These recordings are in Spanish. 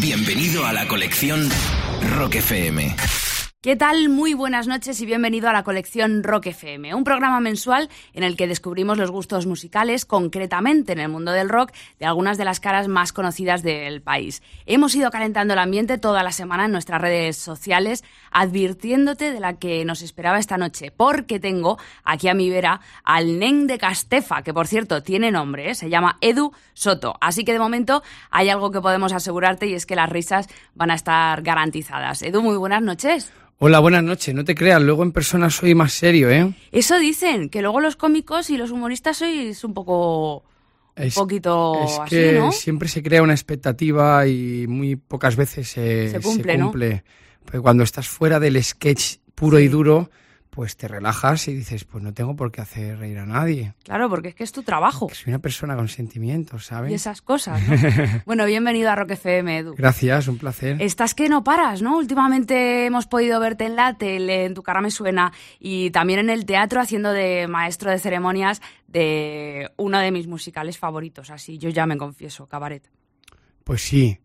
Bienvenido a la colección Rock FM. ¿Qué tal? Muy buenas noches y bienvenido a la colección Rock FM, un programa mensual en el que descubrimos los gustos musicales, concretamente en el mundo del rock, de algunas de las caras más conocidas del país. Hemos ido calentando el ambiente toda la semana en nuestras redes sociales, advirtiéndote de la que nos esperaba esta noche, porque tengo aquí a mi vera al Nen de Castefa, que por cierto tiene nombre, ¿eh? se llama Edu Soto. Así que de momento hay algo que podemos asegurarte y es que las risas van a estar garantizadas. Edu, muy buenas noches. Hola, buenas noches. No te creas, luego en persona soy más serio, ¿eh? Eso dicen, que luego los cómicos y los humoristas sois un poco... un poquito es así, que ¿no? siempre se crea una expectativa y muy pocas veces se, Se cumple, ¿no? Porque cuando estás fuera del sketch puro y duro, pues te relajas y dices, pues no tengo por qué hacer reír a nadie. Claro, porque es que es tu trabajo. Que soy una persona con sentimientos, ¿sabes? Y esas cosas, ¿no? bueno, bienvenido a Rock FM, Edu. Gracias, un placer. Estás que no paras, ¿no? Últimamente hemos podido verte en la tele, en Tu cara me suena, y también en el teatro haciendo de maestro de ceremonias de uno de mis musicales favoritos, así yo ya me confieso, Cabaret. Pues sí.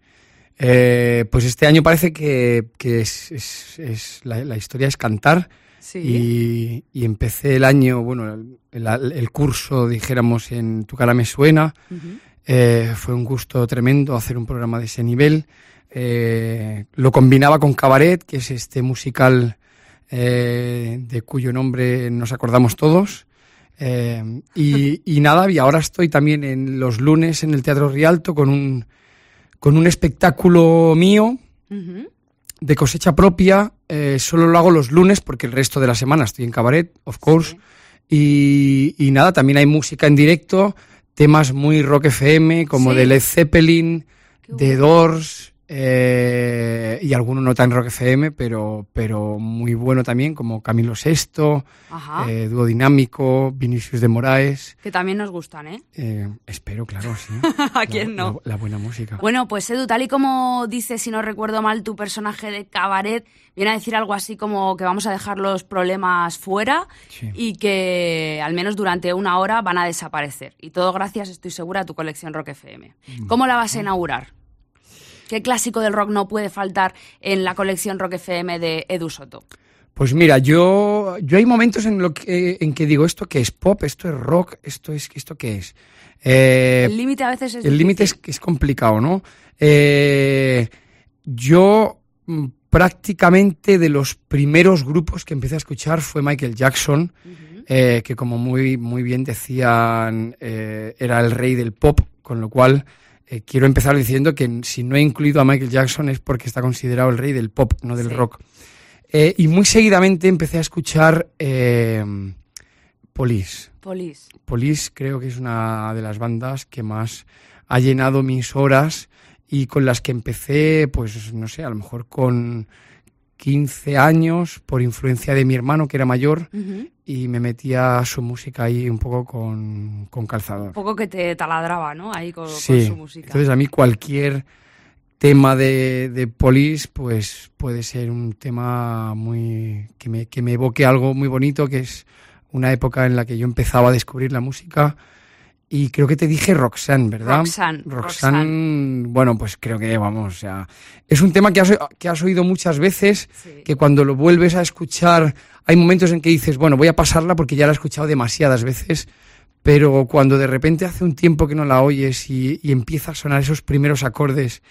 Eh, pues este año parece que, que es, es- es- la, la historia es cantar. Sí. Y, y empecé el año, bueno, el, el- el curso, dijéramos, en Tu cara me suena. Eh, fue un gusto tremendo hacer un programa de ese nivel. Eh, lo combinaba con Cabaret, que es este musical eh, de cuyo nombre nos acordamos todos. Eh, y, y nada, y ahora estoy también en los lunes en el Teatro Rialto con un, con un espectáculo mío Ujú. De cosecha propia. eh, solo lo hago los lunes porque el resto de la semana estoy en Cabaret, of course. Y, y nada, también hay música en directo, temas muy rock FM, como Sí. de Led Zeppelin, de. Doors, eh, y alguno no tan rock FM, pero, pero muy bueno también, como Camilo VI, Ajá. eh, Dúo Dinámico, Vinicius de Moraes. que también nos gustan, ¿eh? Eh, espero, claro, sí. ¿A quién La- no? La, la buena música. Bueno, pues Edu, tal y como dice, si no recuerdo mal, tu personaje de cabaret viene a decir algo así como que vamos a dejar los problemas fuera Sí. y que al menos durante una hora van a desaparecer. Y todo gracias, estoy segura, a tu colección Rock FM. ¿Cómo la vas a inaugurar? ¿Qué clásico del rock no puede faltar en la colección Rock FM de Edu Soto? Pues mira, yo, yo hay momentos en, lo que, en que digo, ¿esto qué es pop? ¿Esto es rock? ¿Esto es esto qué es? Eh, El límite a veces es el límite es, complicado, ¿no? Eh, yo mm, prácticamente de los primeros grupos que empecé a escuchar fue Michael Jackson, eh, que como muy, muy bien decían, eh, era el rey del pop, con lo cual eh, quiero empezar diciendo que si no he incluido a Michael Jackson es porque está considerado el rey del pop, no del Sí. rock. Eh, y muy seguidamente empecé a escuchar eh, Police. Police. Police creo que es una de las bandas que más ha llenado mis horas y con las que empecé, pues no sé, a lo mejor con 15 años por influencia de mi hermano que era mayor y me metía su música ahí un poco con, con calzador. Un poco que te taladraba, ¿no? Ahí con, con su música. entonces a mí cualquier tema de, de Police pues puede ser un tema muy que me, que me evoque algo muy bonito que es una época en la que yo empezaba a descubrir la música y creo que te dije Roxanne, ¿verdad? Roxanne, Roxanne, bueno, pues creo que vamos, o sea, es un tema que has, que has oído muchas veces, Sí. que cuando lo vuelves a escuchar, hay momentos en que dices, bueno, voy a pasarla porque ya la he escuchado demasiadas veces, pero cuando de repente hace un tiempo que no la oyes y, y empieza a sonar esos primeros acordes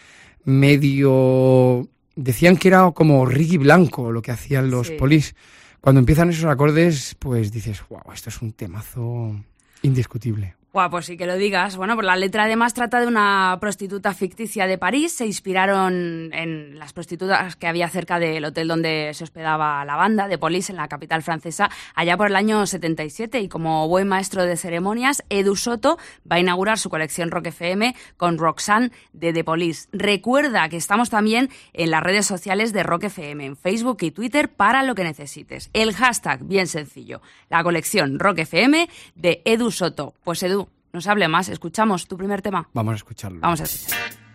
medio... Decían que era como Ricky Blanco lo que hacían los Sí. polis. Cuando empiezan esos acordes, pues dices, wow, esto es un temazo indiscutible. Pues sí que lo digas. Bueno, pues la letra además trata de una prostituta ficticia de París. Se inspiraron en las prostitutas que había cerca del hotel donde se hospedaba la banda de Police en la capital francesa allá por el año 77. Y como buen maestro de ceremonias, Edu Soto va a inaugurar su colección Rock FM con Roxanne de The Police. Recuerda que estamos también en las redes sociales de Rock FM, en Facebook y Twitter para lo que necesites. El hashtag, bien sencillo, la colección Rock FM de Edu Soto. Pues Edu, no se hable más, escuchamos tu primer tema. Vamos a escucharlo. Vamos a escuchar.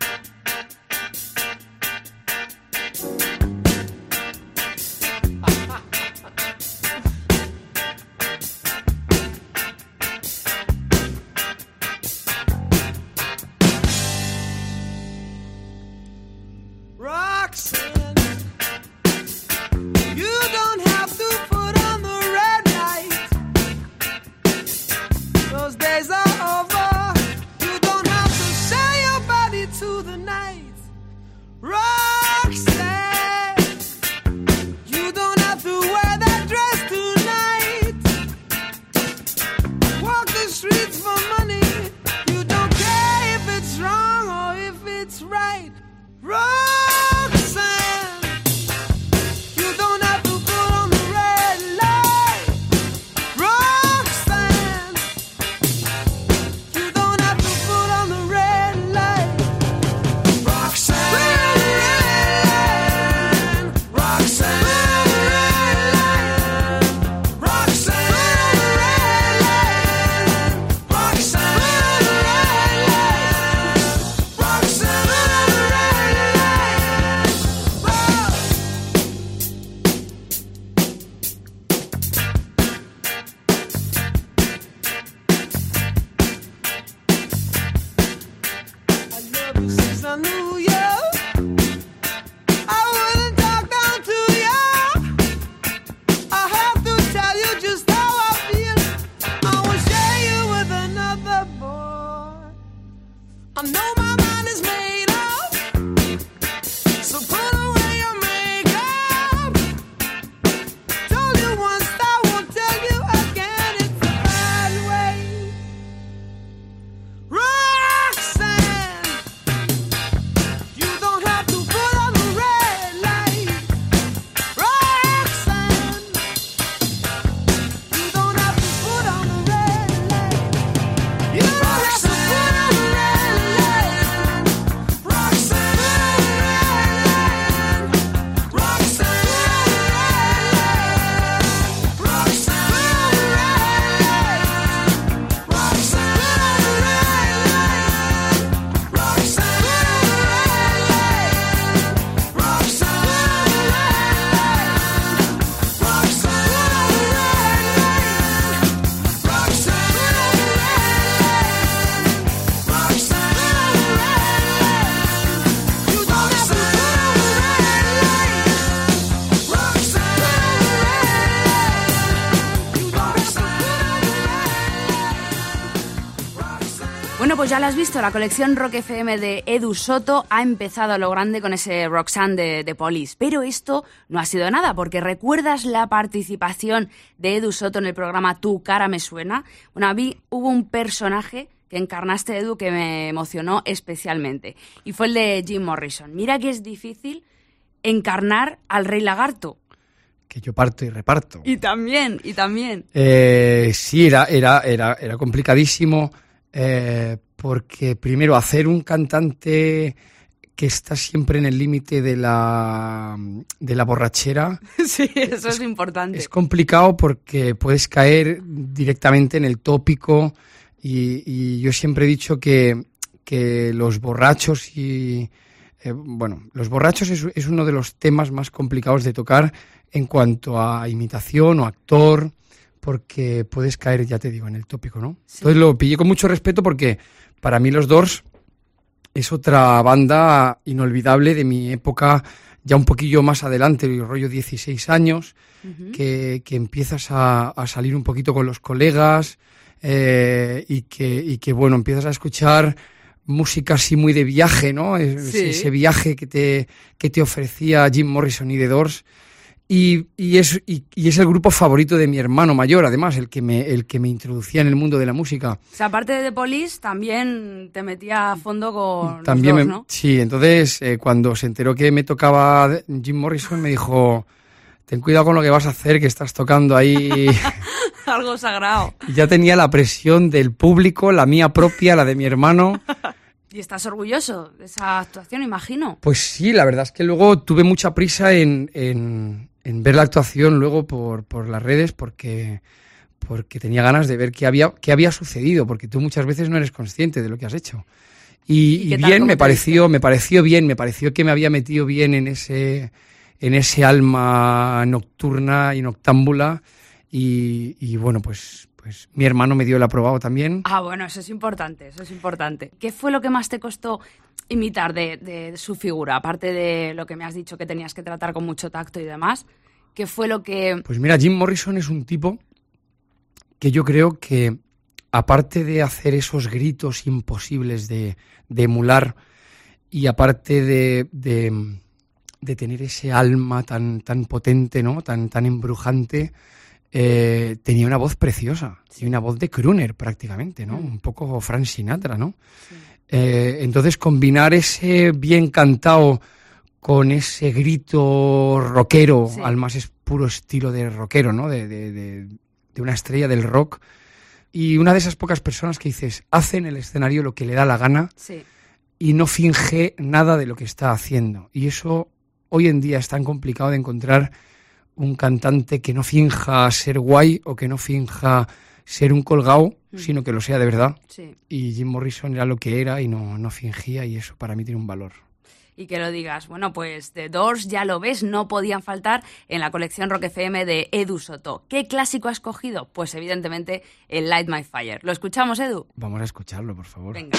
Lo has visto, la colección Rock FM de Edu Soto ha empezado a lo grande con ese Roxanne de, de Police. Pero esto no ha sido nada, porque ¿recuerdas la participación de Edu Soto en el programa Tu cara me suena? Bueno, a mí hubo un personaje que encarnaste, Edu, que me emocionó especialmente. Y fue el de Jim Morrison. Mira que es difícil encarnar al rey lagarto. Que yo parto y reparto. Y también, y también. Eh, sí, era, era, era, era complicadísimo. Eh, porque primero hacer un cantante que está siempre en el límite de la, de la borrachera. Sí, eso es, importante. Es complicado porque puedes caer directamente en el tópico y, yo siempre he dicho que, que los borrachos y... Eh, bueno, los borrachos es, es, uno de los temas más complicados de tocar en cuanto a imitación o actor, porque puedes caer, ya te digo, en el tópico, ¿no? Entonces lo pillé con mucho respeto porque para mí los Doors es otra banda inolvidable de mi época, ya un poquillo más adelante, el rollo 16 años, que, empiezas a, salir un poquito con los colegas eh, y, que, que, bueno, empiezas a escuchar música así muy de viaje, ¿no? Ese viaje que te, que te ofrecía Jim Morrison y The Doors y, es, y, es el grupo favorito de mi hermano mayor, además, el que, me, el que me introducía en el mundo de la música. O sea, aparte de The Police, también te metía a fondo con también los ¿no? Sí, entonces eh, cuando se enteró que me tocaba Jim Morrison, me dijo, ten cuidado con lo que vas a hacer, que estás tocando ahí... Algo sagrado. Y ya tenía la presión del público, la mía propia, la de mi hermano. ¿Y estás orgulloso de esa actuación, imagino? Pues sí, la verdad es que luego tuve mucha prisa en en ver la actuación luego por, por las redes porque, porque tenía ganas de ver qué había, qué había sucedido, porque tú muchas veces no eres consciente de lo que has hecho. Y, bien, me pareció, me pareció bien, me pareció que me había metido bien en ese, en ese alma nocturna y noctámbula. Y, bueno, pues, pues mi hermano me dio el aprobado también. Ah, bueno, eso es importante, eso es importante. ¿Qué fue lo que más te costó imitar de, de su figura? Aparte de lo que me has dicho que tenías que tratar con mucho tacto y demás, ¿qué fue lo que...? Pues mira, Jim Morrison es un tipo que yo creo que, aparte de hacer esos gritos imposibles de, de emular y aparte de, de, de, tener ese alma tan, tan potente, ¿no? tan, tan embrujante, eh, tenía una voz preciosa, y una voz de crooner prácticamente, ¿no? Mm. Un poco Frank Sinatra, ¿no? Sí. Eh, entonces combinar ese bien cantado con ese grito rockero, sí. al más puro estilo de rockero, ¿no? De, de, de, de, una estrella del rock. Y una de esas pocas personas que dices, hace en el escenario lo que le da la gana sí. y no finge nada de lo que está haciendo. Y eso hoy en día es tan complicado de encontrar un cantante que no finja ser guay o que no finja ser un colgado, mm. sino que lo sea de verdad. Sí. Y Jim Morrison era lo que era y no, no fingía y eso para mí tiene un valor y que lo digas. Bueno, pues The Doors, ya lo ves, no podían faltar en la colección Rock FM de Edu Soto. ¿Qué clásico ha escogido? Pues evidentemente el Light My Fire. ¿Lo escuchamos, Edu? Vamos a escucharlo, por favor. Venga.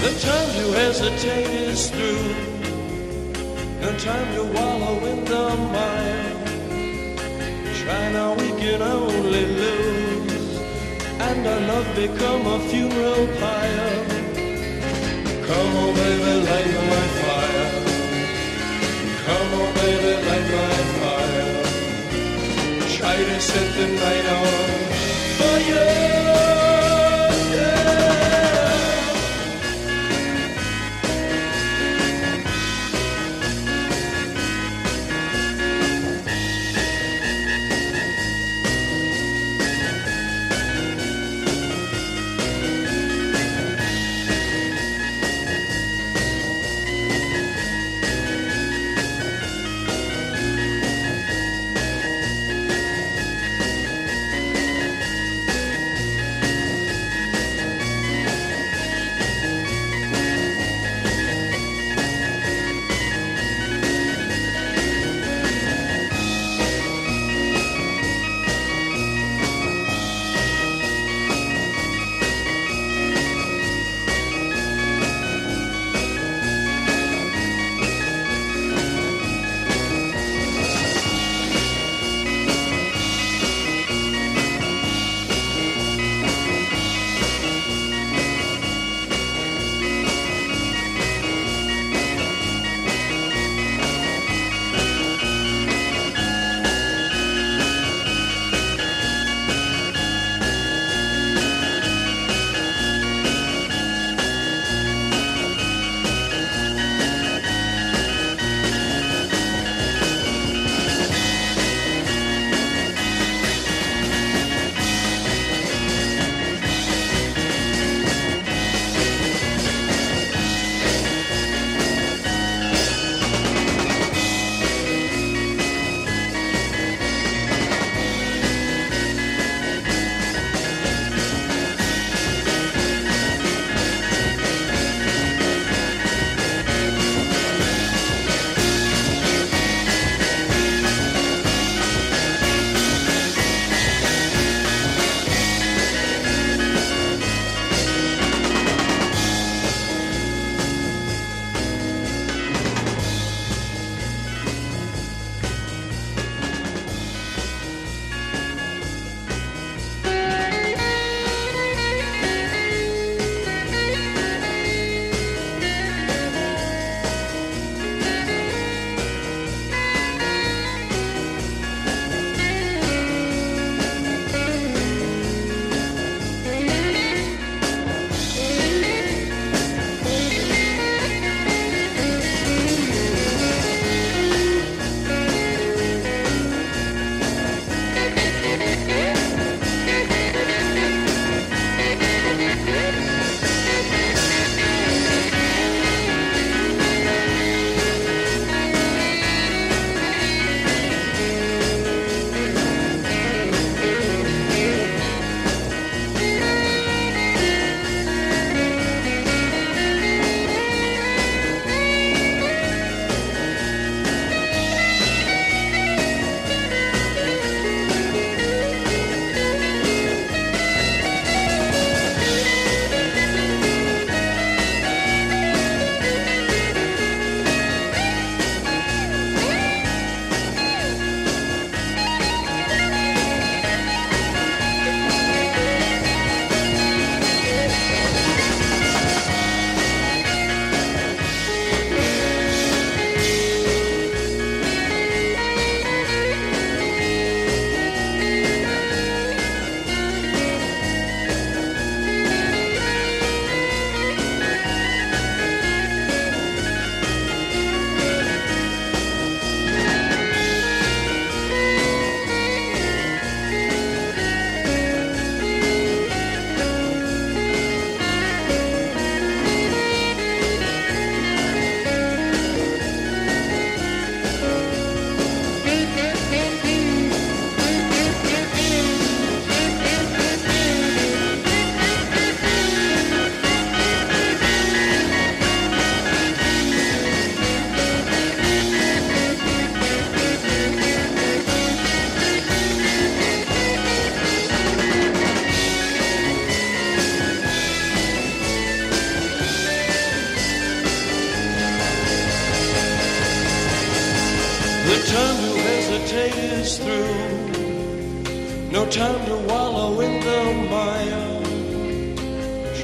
The time to hesitate is through. No time to wallow in the mire. Try now, we can only lose. And our love become a funeral pyre. Come on, baby, light my fire. Come on, baby, light my fire. Try to set the night on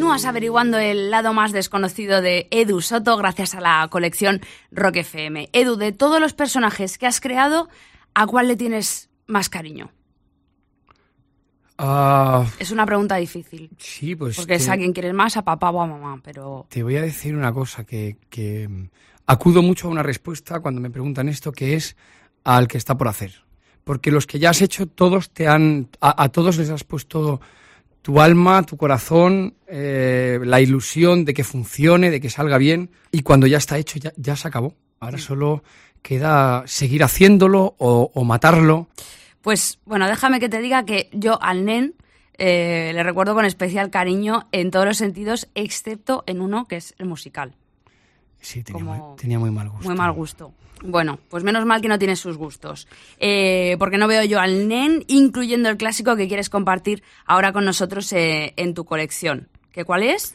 Continúas averiguando el lado más desconocido de Edu Soto gracias a la colección Rock FM. Edu, de todos los personajes que has creado, ¿a cuál le tienes más cariño? Ah, Es una pregunta difícil. sí, pues Porque es a quien quieres más, a papá o a mamá, pero... te voy a decir una cosa, que, que, mm, acudo mucho a una respuesta cuando me preguntan esto, que es al que está por hacer. Porque los que ya has hecho, todos te han, a, a todos les has puesto tu alma, tu corazón, eh, la ilusión de que funcione, de que salga bien, y cuando ya está hecho, ya, ya se acabó. Ahora solo queda seguir haciéndolo o, o matarlo. Pues bueno, déjame que te diga que yo al nen eh, le recuerdo con especial cariño en todos los sentidos, excepto en uno que es el musical. Sí, tenía, Como- muy, tenía muy mal gusto. Muy mal gusto. Bueno, pues menos mal que no tienes sus gustos. Eh, porque no veo yo al nen, incluyendo el clásico que quieres compartir ahora con nosotros eh, en tu colección. ¿Qué cuál es?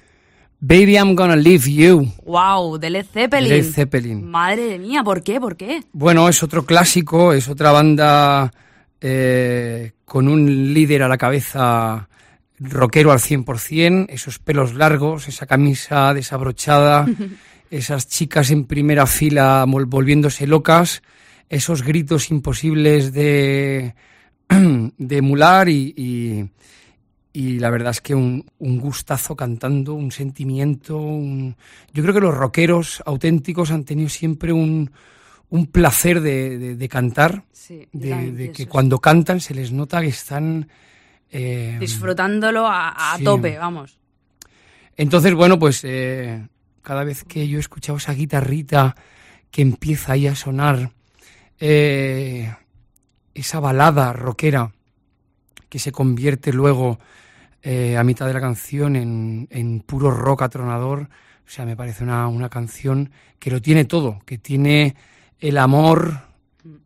Baby, I'm gonna leave you. ¡Wow! De Led Zeppelin. Led Zeppelin. Madre mía, ¿por qué? ¿Por qué? Bueno, es otro clásico, es otra banda eh, con un líder a la cabeza rockero al 100%, esos pelos largos, esa camisa desabrochada, esas chicas en primera fila volviéndose locas, esos gritos imposibles de, de emular y, y- y la verdad es que un, un gustazo cantando, un sentimiento. un- Yo creo que los rockeros auténticos han tenido siempre un, un placer de, de- de cantar, Sí, de, de que cuando cantan se les nota que están... eh, Disfrutándolo a, a sí. tope, vamos. Entonces, bueno, pues eh, cada vez que yo he esa guitarrita que empieza ahí a sonar, eh, esa balada rockera que se convierte luego eh, a mitad de la canción en, en puro rock atronador, o sea, me parece una, una canción que lo tiene todo, que tiene el amor,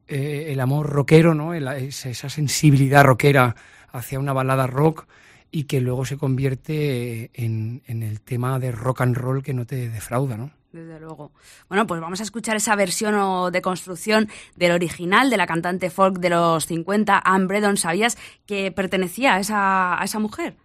eh, el amor rockero, ¿no? Esa sensibilidad rockera hacia una balada rock y que luego se convierte en, en el tema de rock and roll que no te defrauda, ¿no? Desde luego. Bueno, pues vamos a escuchar esa versión o de construcción del original de la cantante folk de los 50, Anne Bredon. ¿Sabías que pertenecía a esa, a esa mujer?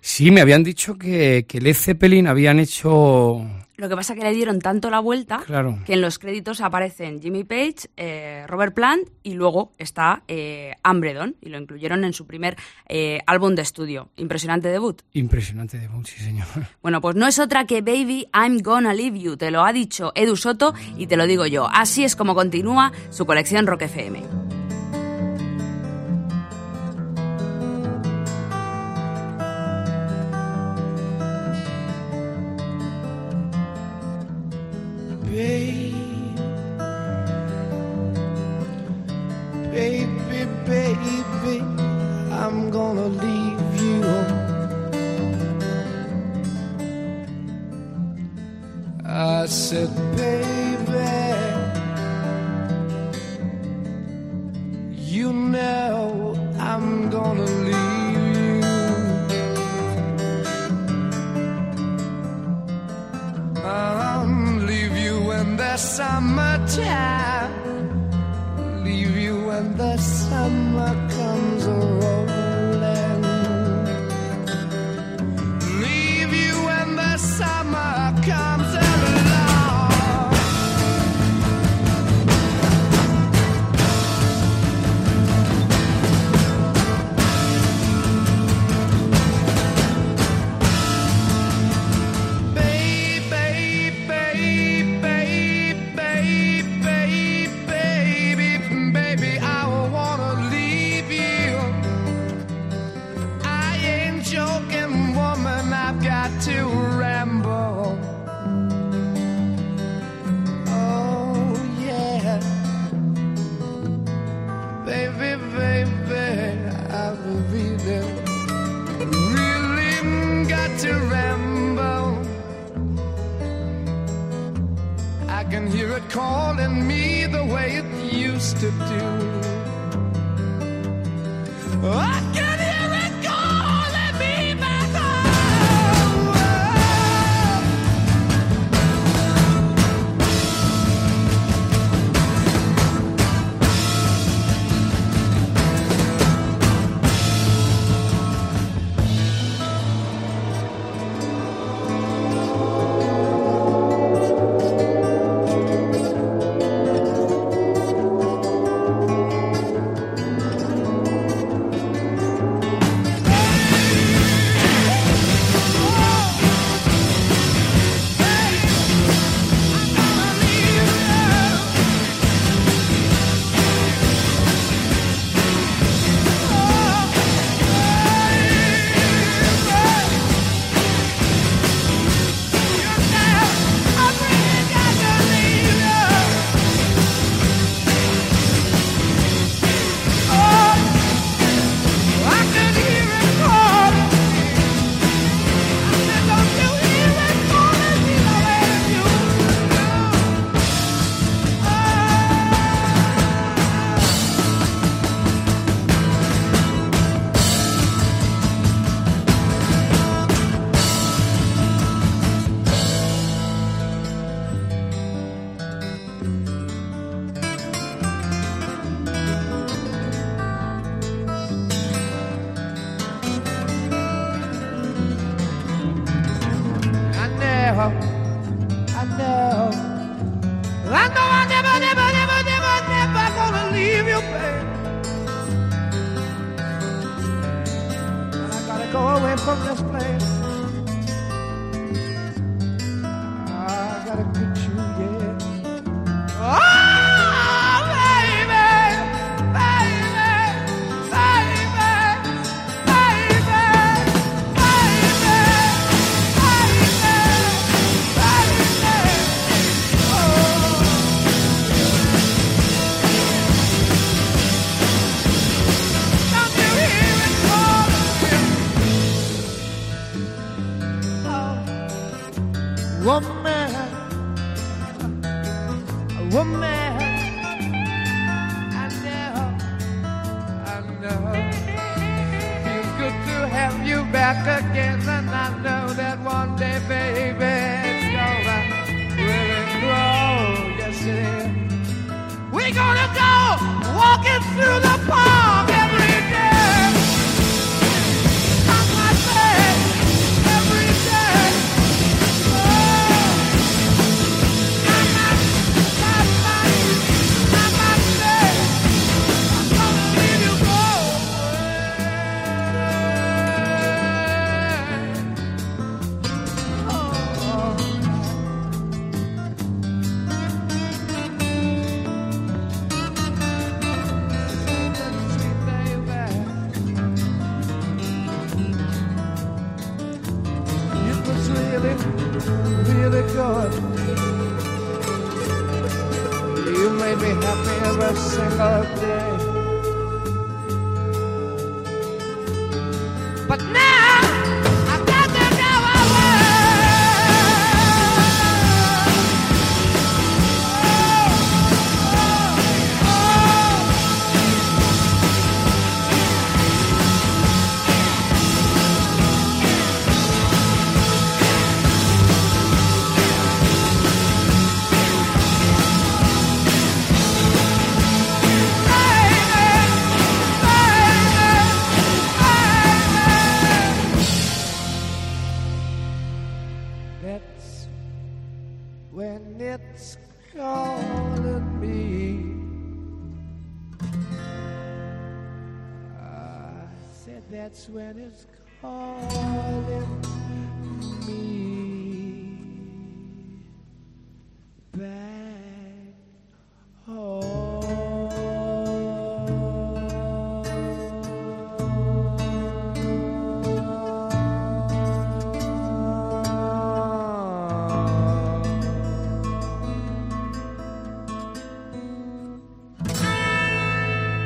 Sí, me habían dicho que, que Led Zeppelin habían hecho... Lo que pasa es que le dieron tanto la vuelta Claro. que en los créditos aparecen Jimmy Page, eh, Robert Plant y luego está eh, Anne Bredon y lo incluyeron en su primer eh, álbum de estudio. Impresionante debut. Impresionante de sí señor. Bueno, pues no es otra que Baby, I'm Gonna Leave You. Te lo ha dicho Edu Soto y te lo digo yo. Así es como continúa su colección Rock FM. Babe, baby, baby, I'm gonna leave you. I said, baby, you know I'm gonna the summertime. Leave you when the summer comes rolling. Baby,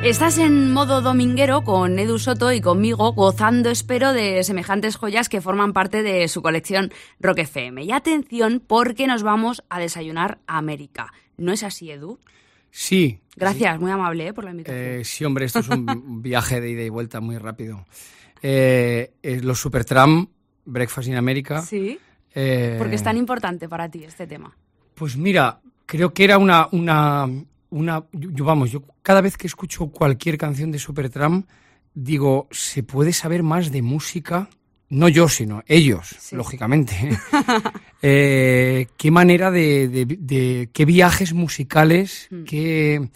Estás en modo dominguero con Edu Soto y conmigo, gozando, espero, de semejantes joyas que forman parte de su colección Rock FM. Y atención, porque nos vamos a desayunar a América. ¿No es así, Edu? Sí. Gracias, muy amable ¿eh? por la invitación. Eh, sí, hombre, esto es un viaje de ida y vuelta muy rápido. Eh, eh, los Supertram, Breakfast in America. Sí. Porque es tan importante para ti este tema. Pues mira, creo que era una, una, una yo, vamos, yo cada vez que escucho cualquier canción de Supertramp digo, se puede saber más de música, no yo, sino ellos, Sí. lógicamente. Eh, qué manera de, de- de- qué viajes musicales, Mm. qué,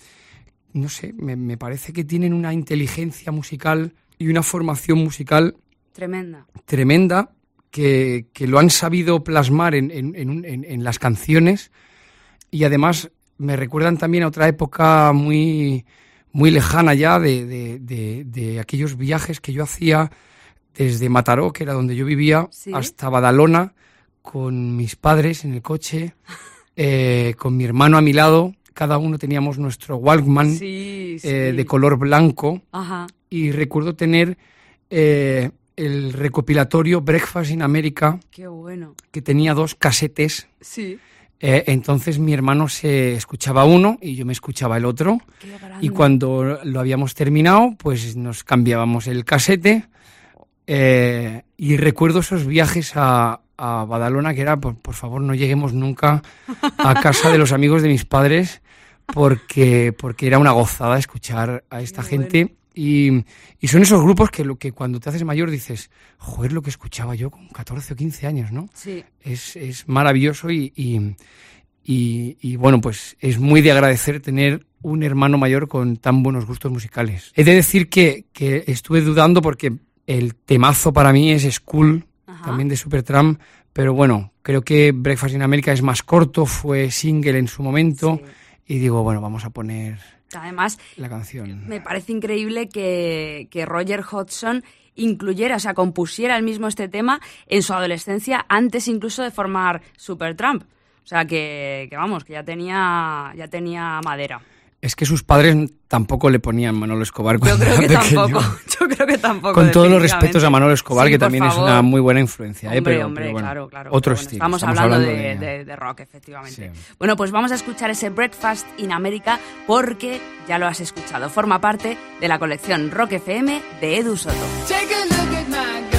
no sé, me, me parece que tienen una inteligencia musical y una formación musical Tremenda. tremenda que, que lo han sabido plasmar en, en- en las canciones y además me recuerdan también a otra época muy, muy lejana ya de, de- de- de aquellos viajes que yo hacía desde Mataró, que era donde yo vivía, Sí. hasta Badalona con mis padres en el coche, eh, con mi hermano a mi lado. Cada uno teníamos nuestro Walkman Sí, sí. eh, de color blanco Ajá. y recuerdo tener eh, el recopilatorio Breakfast in America Qué bueno. que tenía dos casetes. Sí. Eh, entonces mi hermano se escuchaba uno y yo me escuchaba el otro. Y cuando lo habíamos terminado, pues nos cambiábamos el casete. eh, y recuerdo esos viajes a, a Badalona, que era, por, por favor, no lleguemos nunca a casa de los amigos de mis padres, porque, porque era una gozada escuchar a esta gente. Y, y son esos grupos que, lo que cuando te haces mayor dices, joder, lo que escuchaba yo con 14 o 15 años, ¿no? Sí. es, es maravilloso y, y, bueno, pues es muy de agradecer tener un hermano mayor con tan buenos gustos musicales. He de decir que, que estuve dudando porque el temazo para mí es School, Ajá. también de Supertramp, pero bueno, creo que Breakfast in America es más corto, fue single en su momento Sí. y digo, bueno, vamos a poner Además, la canción. Me parece increíble que, que Roger Hodgson incluyera, o sea, compusiera el mismo este tema en su adolescencia, antes incluso de formar Supertramp. O sea, que, que vamos, que ya tenía, ya tenía madera. Es que sus padres tampoco le ponían Manolo Escobar Yo cuando creo era que pequeño. tampoco. Yo creo que tampoco. Con todos los respetos a Manolo Escobar, Sí, que también es una muy buena influencia. ¿eh? Hombre, pero, hombre, pero bueno, claro, claro. Otro bueno, estilo. Estamos, hablando, de, de- de- de rock, efectivamente. Sí. Bueno, pues vamos a escuchar ese Breakfast in America porque ya lo has escuchado. Forma parte de la colección Rock FM de Edu Soto. Take a look at my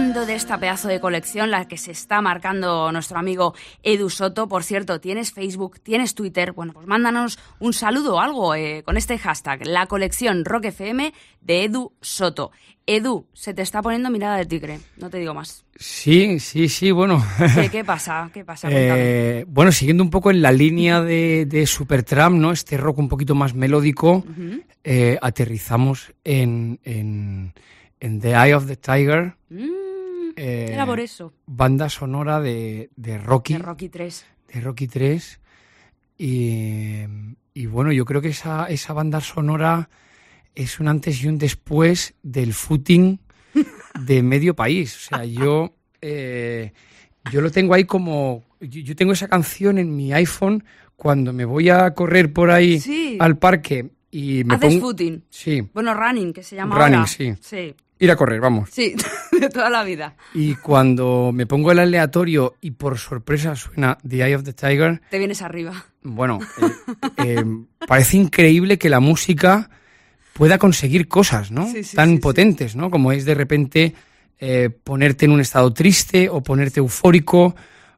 de esta pedazo de colección, la que se está marcando nuestro amigo Edu Soto. Por cierto, tienes Facebook, tienes Twitter. Bueno, pues mándanos un saludo o algo eh, con este hashtag, la colección Rock FM de Edu Soto. Edu, se te está poniendo mirada de tigre, no te digo más. Sí, sí, sí, bueno. ¿Qué, qué pasa? ¿Qué pasa? Eh, bueno, siguiendo un poco en la línea de, de Supertramp, ¿no? Este rock un poquito más melódico, eh, aterrizamos en, en, en The Eye of the Tiger, Mm, eh, era por eso. banda sonora de, de Rocky, De Rocky 3. de Rocky 3. Y, y bueno, yo creo que esa, esa banda sonora es un antes y un después del footing de medio país. O sea, yo, eh, yo lo tengo ahí como. Yo, tengo esa canción en mi iPhone cuando me voy a correr por ahí Sí. al parque y me Haces pongo. footing. Sí, Bueno, running, que se llama Running, ahora. sí. Sí, ir a correr, vamos. sí, de toda la vida. Y cuando me pongo el aleatorio y por sorpresa suena The Eye of the Tiger, Te vienes arriba. Bueno, eh, eh, parece increíble que la música pueda conseguir cosas, ¿no? Sí, sí, Tan sí, potentes, ¿no? Como es de repente eh, ponerte en un estado triste o ponerte eufórico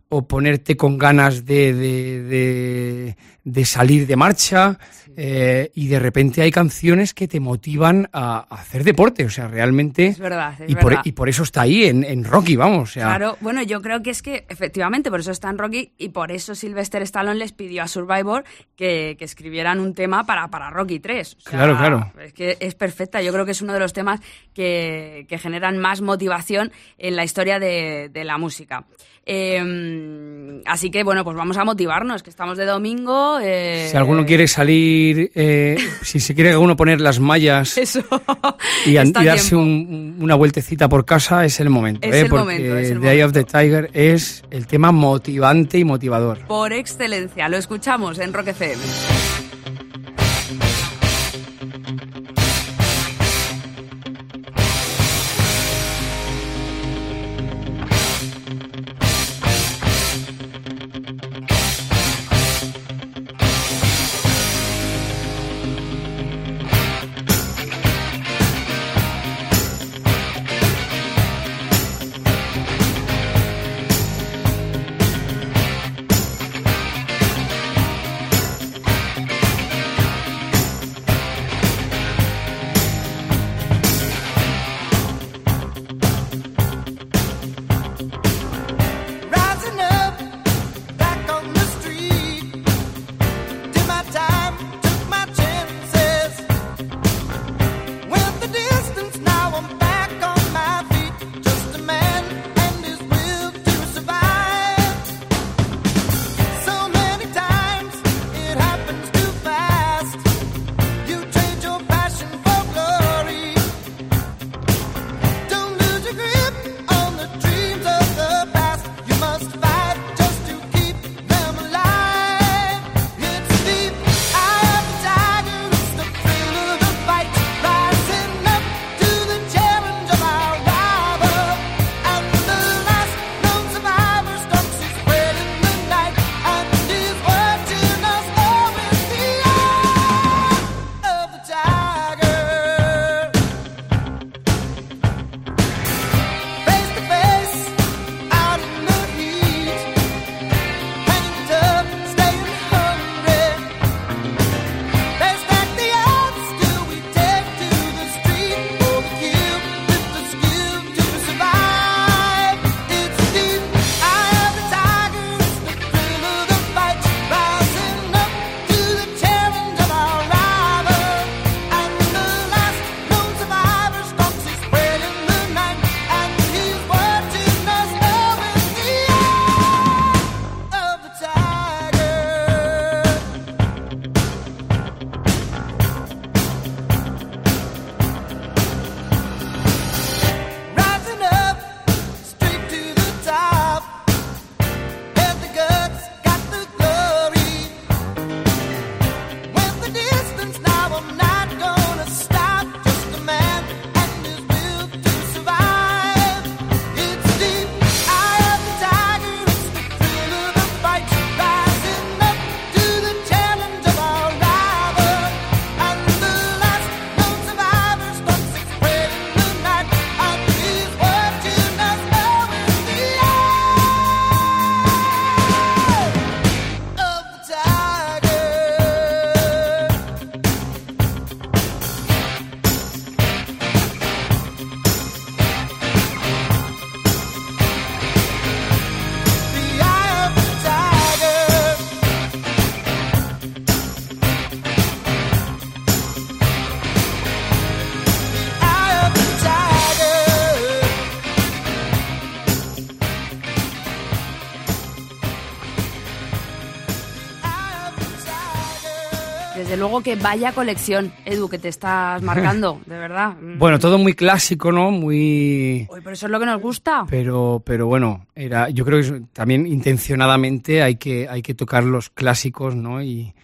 o ponerte con ganas de, de- de- de salir de marcha eh, y de repente hay canciones que te motivan a, a hacer deporte, o sea, realmente... Es verdad, es y, por, verdad. y por eso está ahí en, en Rocky, vamos. O sea, Claro, bueno, yo creo que es que efectivamente por eso está en Rocky y por eso Sylvester Stallone les pidió a Survivor que, que escribieran un tema para, para Rocky 3. O sea, Claro, claro. Es que es perfecta. Yo creo que es uno de los temas que, que generan más motivación en la historia de, de la música. Eh, así que bueno, pues vamos a motivarnos, que estamos de domingo. Eh, Si alguno quiere salir, eh, si se quiere alguno poner las mallas Eso. y, darse un- una vueltecita por casa, es el momento. Es eh, el porque momento, es el The Eye of the. Tiger es el tema motivante y motivador. Por excelencia, lo escuchamos en Rock FM. Luego que vaya colección, Edu, que te estás marcando, de verdad. Bueno, todo muy clásico, ¿no? Muy... Uy, pero eso es lo que nos gusta. Pero, pero bueno, era, yo creo que también intencionadamente hay que, hay que tocar los clásicos, ¿no? Y,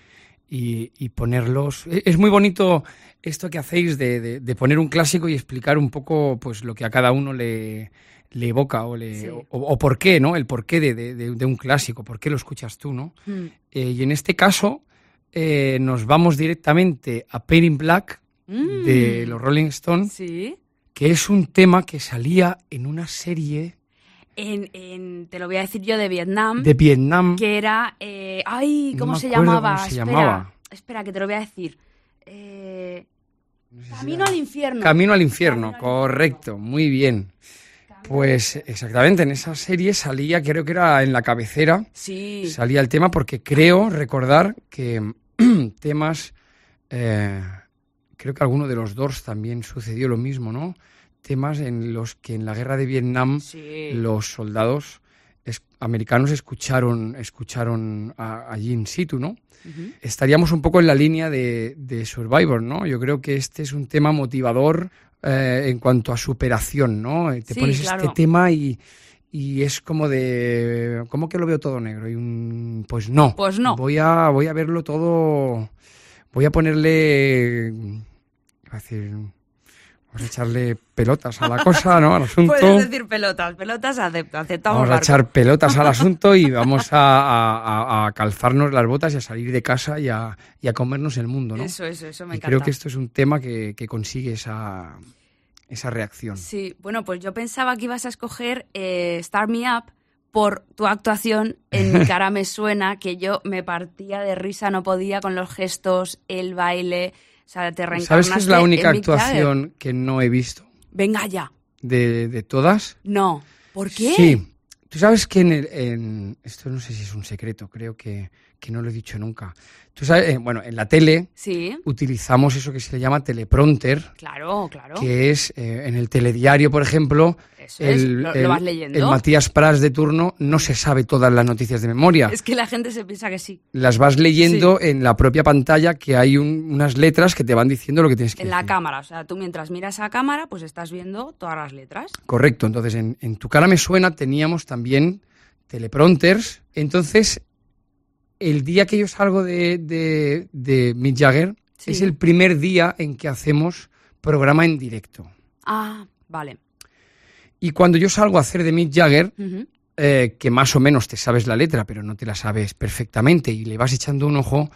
y, y ponerlos. e- Es muy bonito esto que hacéis de, de- de poner un clásico y explicar un poco, pues, lo que a cada uno le, le evoca o, le, Sí. o, o por qué, ¿no? El porqué de- de un clásico, por qué lo escuchas tú, ¿no? Mm. Eh, y en este caso eh, nos vamos directamente a Pain in Black Mm. de los Rolling Stones, Sí. que es un tema que salía en una serie En, en- te lo voy a decir yo de Vietnam, de Vietnam. que era... eh, ay, ¿cómo se llamaba? cómo se espera, llamaba. espera, que te lo voy a decir. Eh, Camino al infierno. Camino al infierno, Camino al correcto, muy bien. Pues exactamente, en esa serie salía, creo que era en la cabecera, Sí. salía el tema porque creo recordar que temas, eh, creo que alguno de los Doors también sucedió lo mismo, ¿no? Temas en los que en la guerra de Vietnam Sí. los soldados es- americanos escucharon, escucharon a- allí in situ, ¿no? Estaríamos un poco en la línea de, de Survivor, ¿no? Yo creo que este es un tema motivador eh, en cuanto a superación, ¿no? Eh, Te Sí, pones claro. este tema y, y es como de... ¿Cómo que lo veo todo negro? Y un, pues no. Pues no. Voy a, voy a verlo todo... Voy a ponerle... a decir... Vamos a echarle pelotas a la cosa, ¿no? Al asunto. Puedes decir pelotas, pelotas acepto, aceptamos Vamos a barco. echar pelotas al asunto y vamos a, a- a- a calzarnos las botas y a salir de casa y a, y a comernos el mundo, ¿no? Eso, eso, eso me y encanta. creo que esto es un tema que, que consigue esa, esa reacción. Sí, bueno, pues yo pensaba que ibas a escoger eh, Start Me Up por tu actuación en Mi cara me suena, que yo me partía de risa, no podía con los gestos, el baile, o sea, te reencarnaste ¿Sabes que es la única actuación que no he visto Venga ya. de, de todas? No. ¿Por qué? Sí. Tú sabes que en, el- en- esto no sé si es un secreto, creo que, que no lo he dicho nunca. Tú sabes, eh, bueno, en la tele Sí, utilizamos eso que se le llama teleprompter, claro, claro. que es eh, en el telediario, por ejemplo, Eso es, el, lo, el- lo vas leyendo. el Matías Prats de turno no se sabe todas las noticias de memoria. Es que la gente se piensa que sí. Las vas leyendo en la propia pantalla que hay un- unas letras que te van diciendo lo que tienes que En la cámara, o sea, tú mientras miras a cámara, pues estás viendo todas las letras. Correcto, entonces en, en Tu cara me suena teníamos también teleprompters. Entonces, el día que yo salgo de, de, de Mick Jagger Sí. es el primer día en que hacemos programa en directo. Ah, vale. Y cuando yo salgo a hacer de Mick Jagger, eh, que más o menos te sabes la letra, pero no te la sabes perfectamente, y le vas echando un ojo,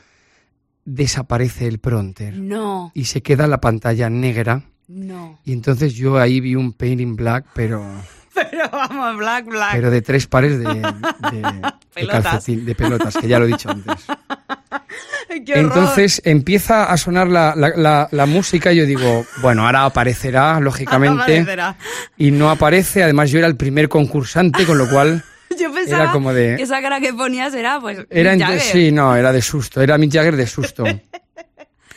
desaparece el prompter No, y se queda la pantalla negra. no. Y entonces yo ahí vi un Pain in Black, pero, Pero vamos, Black, Black. pero de tres pares de, de- calcetín- de pelotas, que ya lo he dicho antes. Entonces empieza a sonar la, la- la- la música y yo digo, bueno, ahora aparecerá, lógicamente, Aparecerá. y no aparece. Además yo era el primer concursante, con lo cual Yo pensaba como de- que esa cara que ponías era, pues, Era Mick ent- Jagger. sí, no, era de susto, era Mick Jagger de susto.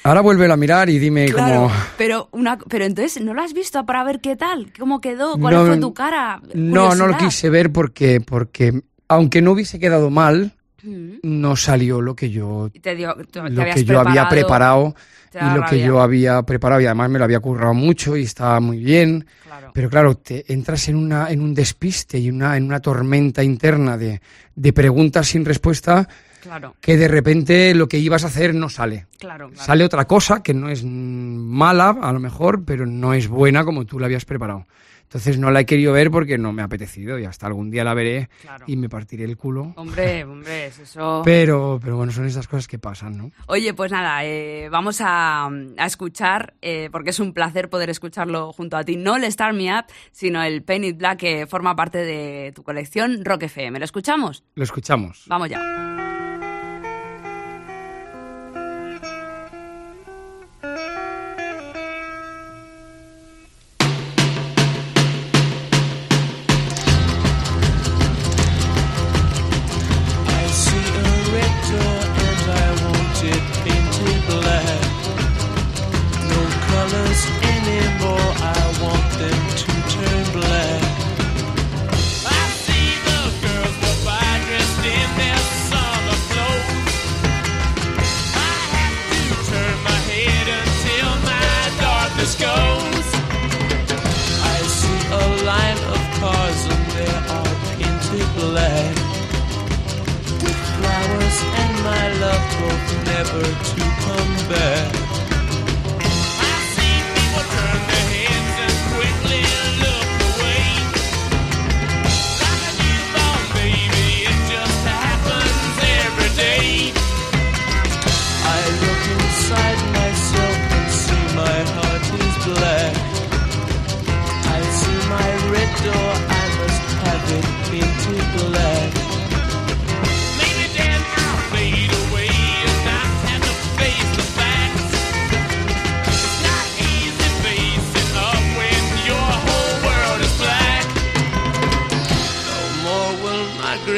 Ahora vuelve a mirar y dime Claro, cómo... pero, una, pero entonces, ¿no lo has visto para ver qué tal? ¿Cómo quedó? ¿Cuál No, fue tu cara? No, no lo Curiosidad. quise ver porque, porque aunque no hubiese quedado mal, Mm. no salió lo que yo, te dio, te lo habías que yo había preparado te y lo que yo había preparado y además me lo había currado mucho y estaba muy bien. Claro. Pero claro, te entras en una en un despiste y una en una tormenta interna de, de preguntas sin respuesta Claro, que de repente lo que ibas a hacer no sale. claro, claro. Sale otra cosa que no es mala, a lo mejor, pero no es buena como tú la habías preparado. Entonces no la he querido ver porque no me ha apetecido y hasta algún día la veré Claro. y me partiré el culo. Hombre, hombre, es eso. Pero, pero bueno, son esas cosas que pasan, ¿no? Oye, pues nada, eh, vamos a, a escuchar, eh, porque es un placer poder escucharlo junto a ti, no el Star Me Up, sino el Paint It Black que forma parte de tu colección Rock FM. ¿Lo escuchamos? Lo escuchamos. Vamos ya.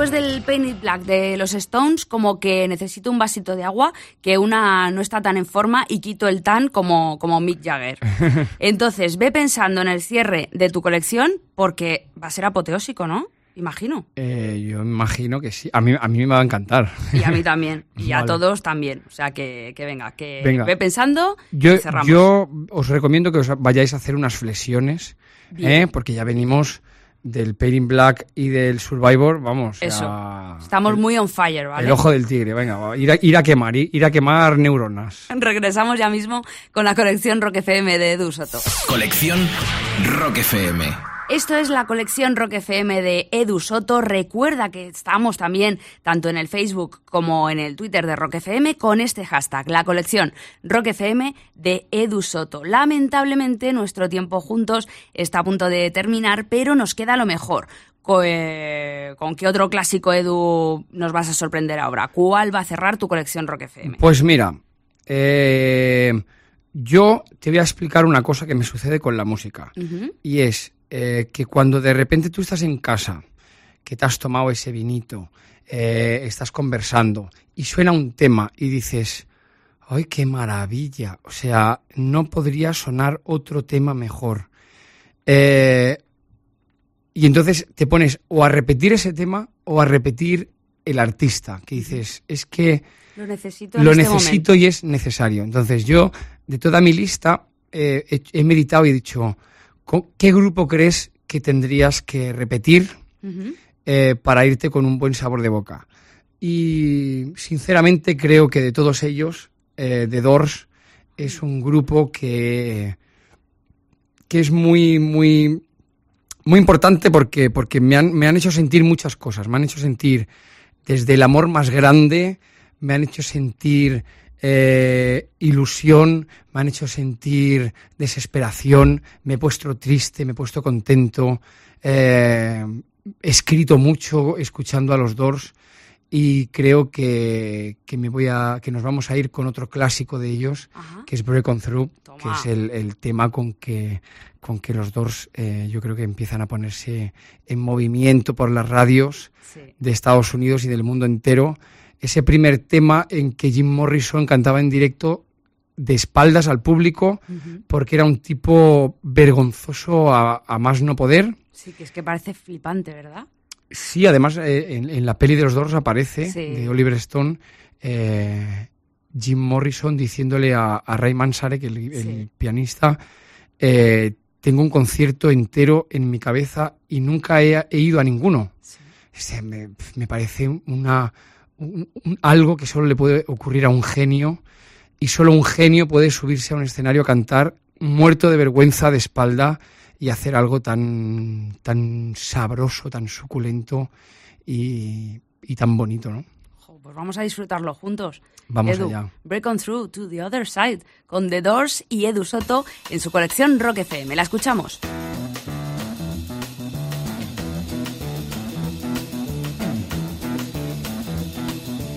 Después del Painted Black de los Stones, como que necesito un vasito de agua, que una no está tan en forma y quito el tan como, como Mick Jagger. Entonces, ve pensando en el cierre de tu colección, porque va a ser apoteósico, ¿no? Imagino. Eh, yo imagino que sí. A mí, a mí me va a encantar. Y a mí también. Y a todos también. O sea, que, que venga, que Venga. ve pensando Yo, y cerramos. yo os recomiendo que os vayáis a hacer unas flexiones. ¿eh? porque ya venimos del Painting Black y del Survivor, vamos. Eso. sea, Estamos muy on fire, ¿vale? el ojo del tigre, venga, va, ir a, ir a quemar, ir, ir a quemar neuronas. Regresamos ya mismo con la colección Rock FM de Edu Soto. Colección Rock FM. Esto es la colección Rock FM de Edu Soto. Recuerda que estamos también tanto en el Facebook como en el Twitter de Rock FM con este hashtag, la colección Rock FM de Edu Soto. Lamentablemente nuestro tiempo juntos está a punto de terminar, pero nos queda lo mejor. Eh, ¿Con qué otro clásico Edu nos vas a sorprender ahora? ¿Cuál va a cerrar tu colección Rock FM? Pues mira, eh, yo te voy a explicar una cosa que me sucede con la música. Y es eh, que cuando de repente tú estás en casa, que te has tomado ese vinito, eh, estás conversando y suena un tema y dices, ¡ay, qué maravilla! O sea, no podría sonar otro tema mejor. Eh, y entonces te pones o a repetir ese tema o a repetir el artista, que dices, es que Lo necesito lo este necesito y es necesario. Entonces yo, de toda mi lista, eh, he, he meditado y he dicho, ¿co- ¿qué grupo crees que tendrías que repetir eh, para irte con un buen sabor de boca? Y sinceramente creo que de todos ellos, eh, The Doors es un grupo que, que es muy, muy, muy importante porque, porque me, han, me han hecho sentir muchas cosas. Me han hecho sentir desde el amor más grande, me han hecho sentir eh, ilusión, me han hecho sentir desesperación, me he puesto triste, me he puesto contento, eh, he escrito mucho escuchando a los Doors y creo que, que me voy a que nos vamos a ir con otro clásico de ellos Ajá. que es Break On Through Toma. que es el, el tema con que con que los Doors eh, yo creo que empiezan a ponerse en movimiento por las radios Sí. de Estados Unidos y del mundo entero ese primer tema en que Jim Morrison cantaba en directo de espaldas al público porque era un tipo vergonzoso a, a más no poder Sí, que es que parece flipante, ¿verdad? Sí, además eh, en, en la peli de los Doors aparece, Sí. de Oliver Stone, eh, Jim Morrison diciéndole a, a Ray Manzarek, el, pianista, eh, tengo un concierto entero en mi cabeza y nunca he, he ido a ninguno. Sí. O sea, me, me parece una, un- un- algo que solo le puede ocurrir a un genio y solo un genio puede subirse a un escenario a cantar muerto de vergüenza de espalda y hacer algo tan, tan sabroso, tan suculento y, y tan bonito, ¿no? Pues vamos a disfrutarlo juntos. Vamos Edu, allá. Break on Through to the Other Side con The Doors y Edu Soto en su colección Rock FM. La escuchamos.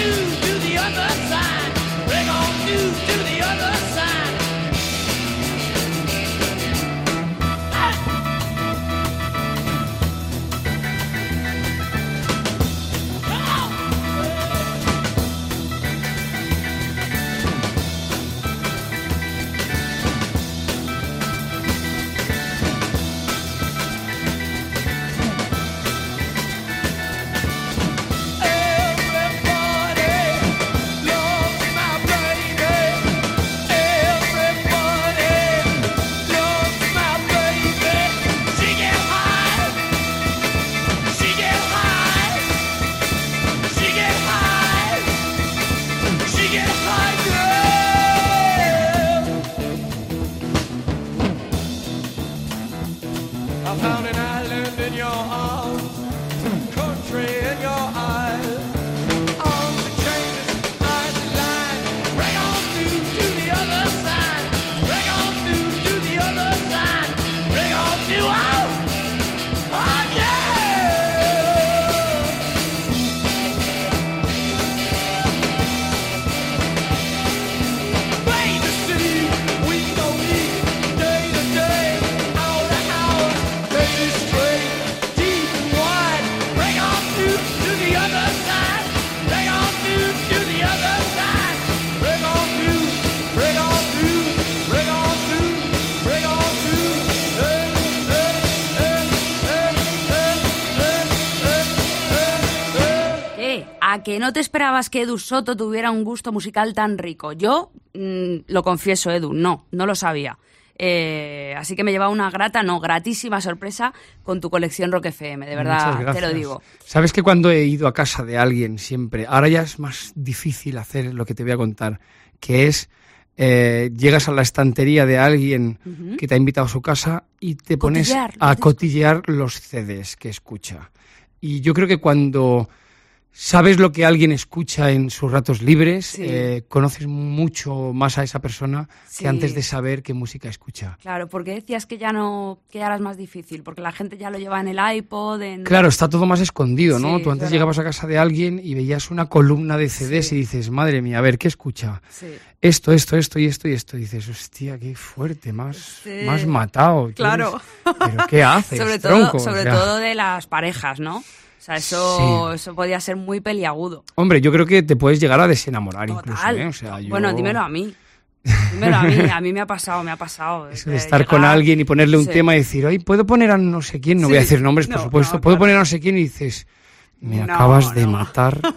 do. No te esperabas que Edu Soto tuviera un gusto musical tan rico? Yo mm, lo confieso, Edu, no, no lo sabía. Eh, así que me lleva una grata, no, gratísima sorpresa con tu colección Rock FM, de verdad, te lo digo. Sabes que cuando he ido a casa de alguien siempre, ahora ya es más difícil hacer lo que te voy a contar, que es eh, llegas a la estantería de alguien que te ha invitado a su casa y te pones Cotillear a cotillear los CDs que escucha. Y yo creo que cuando sabes lo que alguien escucha en sus ratos libres, Sí. eh, conoces mucho más a esa persona Sí. que antes de saber qué música escucha. Claro, porque decías que ya no, que ahora es más difícil, porque la gente ya lo lleva en el iPod, en... Claro, está todo más escondido, ¿no? Sí, Tú antes claro. llegabas a casa de alguien y veías una columna de CDs y dices, madre mía, a ver, ¿qué escucha? Sí. Esto, esto, esto y esto y esto. Y dices, hostia, qué fuerte, más, más matado. ¿qué Claro. ¿Pero qué haces, sobre todo, tronco? O sobre sea, todo de las parejas, ¿no? O sea, eso, eso podía ser muy peliagudo. Hombre, yo creo que te puedes llegar a desenamorar incluso. ¿eh? O sea, yo- Bueno, dímelo a mí. Dímelo a mí. A mí me ha pasado, me ha pasado. Eso Eh, de estar con alguien y ponerle un Sí. tema y decir, ay, ¿puedo poner a no sé quién? No voy a Sí. decir nombres, por supuesto. no, ¿Puedo poner a no sé quién? Y dices, Me No, acabas de no. matar.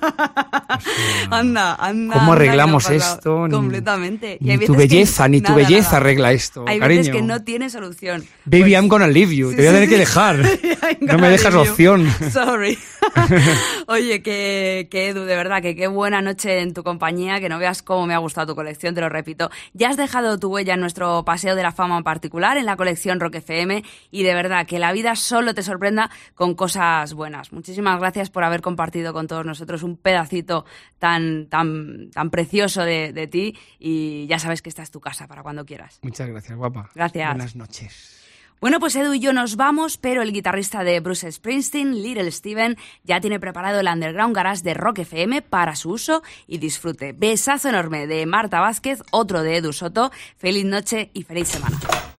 O sea, Anda, anda. ¿Cómo arreglamos esto? Ni- Completamente. Y Ni tu que belleza, ni tu nada, belleza nada. arregla esto, Hay cariño. veces que no tiene solución. Baby, Pues- I'm gonna leave you. Sí, Te voy a sí, tener que dejar. No me dejas opción. Sorry. Oye, que, que Edu, de verdad, que qué buena noche en tu compañía, que no veas cómo me ha gustado tu colección, te lo repito. Ya has dejado tu huella en nuestro Paseo de la Fama en particular, en la colección Rock FM, y de verdad, que la vida solo te sorprenda con cosas buenas. Muchísimas gracias por haber compartido con todos nosotros un pedacito tan, tan, tan precioso de, de ti, y ya sabes que esta es tu casa para cuando quieras. Muchas gracias, guapa. Gracias. Buenas noches. Bueno, pues Edu y yo nos vamos, pero el guitarrista de Bruce Springsteen, Little Steven, ya tiene preparado el Underground Garage de Rock FM para su uso y disfrute. Besazo enorme de Marta Vázquez, otro de Edu Soto. Feliz noche y feliz semana.